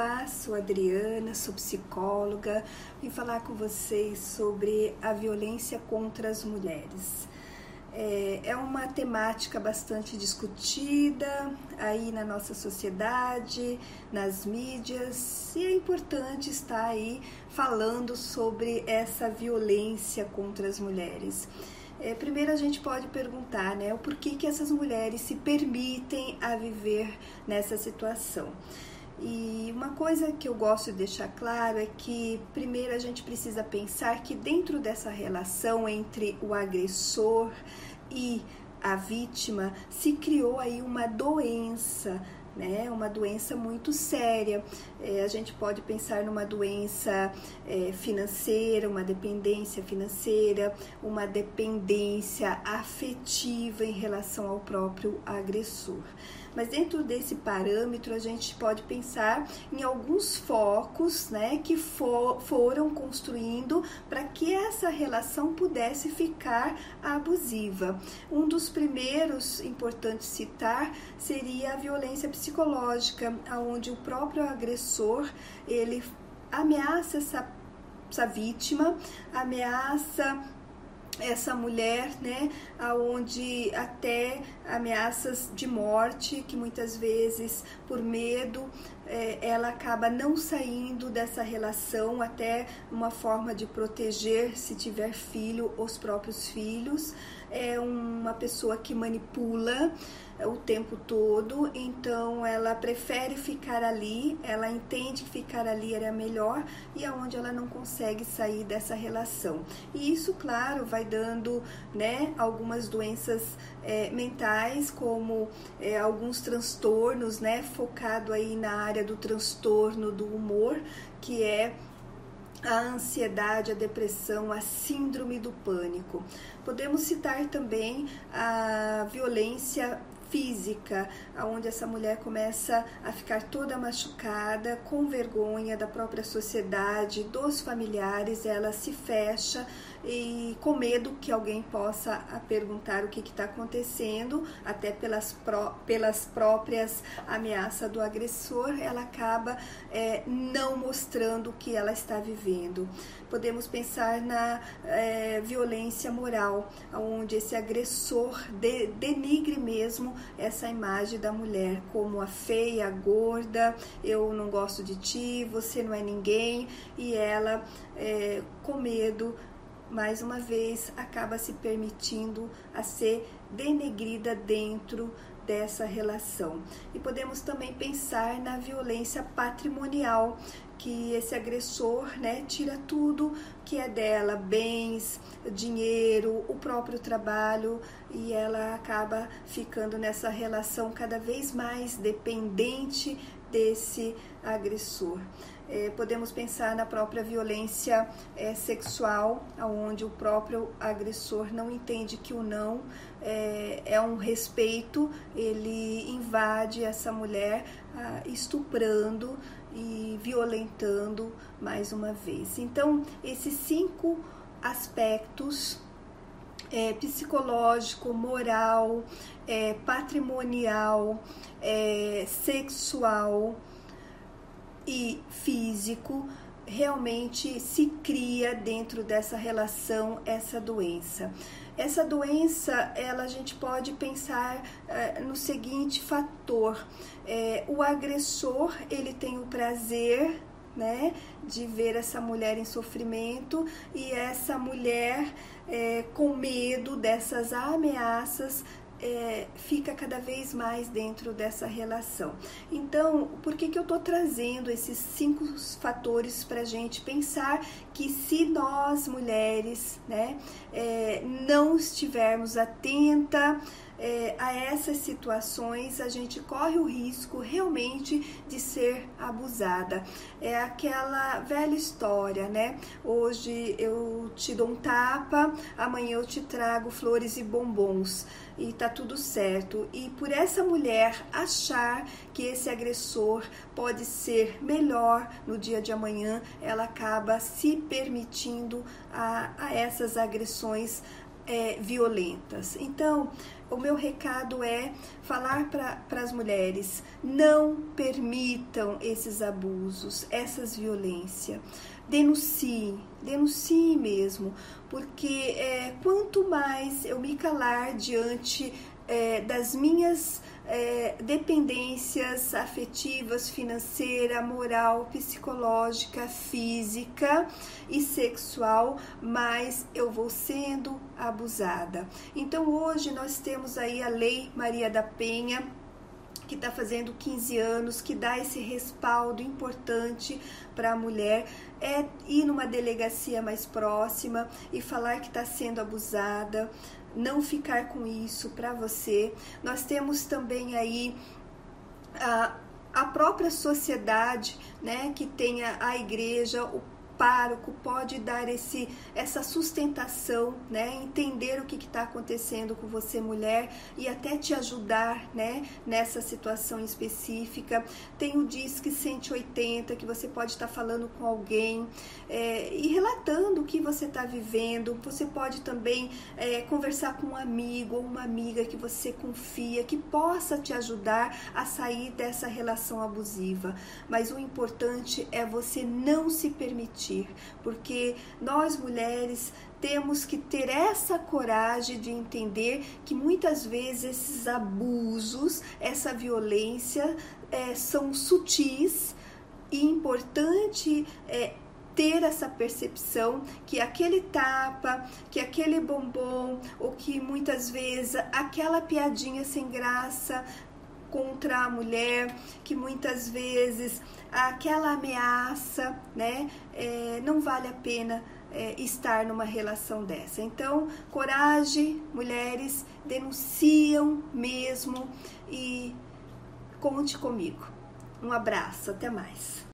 Olá, sou Adriana, sou psicóloga. Vim falar com vocês sobre a violência contra as mulheres. É, é uma temática bastante discutida aí na nossa sociedade, nas mídias, e é importante estar aí falando sobre essa violência contra as mulheres. É, primeiro a gente pode perguntar, né, o porquê que essas mulheres se permitem a viver nessa situação. E uma coisa que eu gosto de deixar claro é que primeiro a gente precisa pensar que dentro dessa relação entre o agressor e a vítima se criou aí uma doença né? Uma doença muito séria. É, a gente pode pensar numa doença é, financeira, uma dependência financeira, uma dependência afetiva em relação ao próprio agressor. Mas dentro desse parâmetro, a gente pode pensar em alguns focos né, que for, foram construindo para que essa relação pudesse ficar abusiva. Um dos primeiros importantes citar seria a violência psicológica, onde o próprio agressor ele ameaça essa, essa vítima, ameaça essa mulher, né, aonde até ameaças de morte, que muitas vezes por medo é, ela acaba não saindo dessa relação, até uma forma de proteger, se tiver filho, os próprios filhos. É uma pessoa que manipula o tempo todo, então ela prefere ficar ali, ela entende que ficar ali era melhor e aonde ela não consegue sair dessa relação. E isso, claro, vai dando né, algumas doenças é, mentais, como é, alguns transtornos, né, focado aí na área do transtorno do humor, que é a ansiedade, a depressão, a síndrome do pânico. Podemos citar também a violência física, onde essa mulher começa a ficar toda machucada, com vergonha da própria sociedade, dos familiares, ela se fecha e com medo que alguém possa perguntar o que está acontecendo, até pelas, pró pelas próprias ameaças do agressor, ela acaba é, não mostrando o que ela está vivendo. Podemos pensar na é, violência moral, onde esse agressor de, denigre mesmo essa imagem da mulher como a feia, a gorda, eu não gosto de ti, você não é ninguém, e ela é, com medo mais uma vez acaba se permitindo a ser denegrida dentro dessa relação. E podemos também pensar na violência patrimonial, que esse agressor, né, tira tudo que é dela, bens, dinheiro, o próprio trabalho, e ela acaba ficando nessa relação cada vez mais dependente desse agressor. É, podemos pensar na própria violência é, sexual, onde o próprio agressor não entende que o não é, é um respeito, ele invade essa mulher ah, estuprando e violentando mais uma vez. Então, esses cinco aspectos é, psicológico, moral, patrimonial, sexual e físico, realmente se cria dentro dessa relação essa doença. Essa doença, ela a gente pode pensar é, no seguinte fator: é, o agressor ele tem o prazer né, de ver essa mulher em sofrimento e essa mulher é, com medo dessas ameaças é, fica cada vez mais dentro dessa relação. Então, por que, que eu estou trazendo esses cinco fatores para a gente pensar que se nós mulheres né, é, não estivermos atenta é, a essas situações, a gente corre o risco realmente de ser abusada. É aquela velha história, né? Hoje eu te dou um tapa, amanhã eu te trago flores e bombons e tá tudo certo. E por essa mulher achar que esse agressor pode ser melhor no dia de amanhã, ela acaba se permitindo a, a essas agressões é, violentas. Então, o meu recado é falar para as mulheres: não permitam esses abusos, essas violências. Denuncie, denuncie mesmo, porque é, quanto mais eu me calar diante é, das minhas é, dependências afetivas, financeira, moral, psicológica, física e sexual, mas eu vou sendo abusada. Então hoje nós temos aí a Lei Maria da Penha que está fazendo 15 anos, que dá esse respaldo importante para a mulher, é ir numa delegacia mais próxima e falar que está sendo abusada, não ficar com isso para você. Nós temos também aí a, a própria sociedade, né, que tenha a igreja, o pároco pode dar esse, essa sustentação, né? Entender o que está acontecendo com você, mulher, e até te ajudar, né? Nessa situação específica. Tem o Disque 180, que você pode estar tá falando com alguém é, e relatando o que você está vivendo. Você pode também é, conversar com um amigo ou uma amiga que você confia, que possa te ajudar a sair dessa relação abusiva. Mas o importante é você não se permitir porque nós mulheres temos que ter essa coragem de entender que muitas vezes esses abusos, essa violência é, são sutis e importante é, ter essa percepção que aquele tapa, que aquele bombom, ou que muitas vezes aquela piadinha sem graça contra a mulher, que muitas vezes aquela ameaça, né, é, não vale a pena é, estar numa relação dessa. Então, coragem, mulheres, denunciam mesmo e conte comigo. Um abraço, até mais.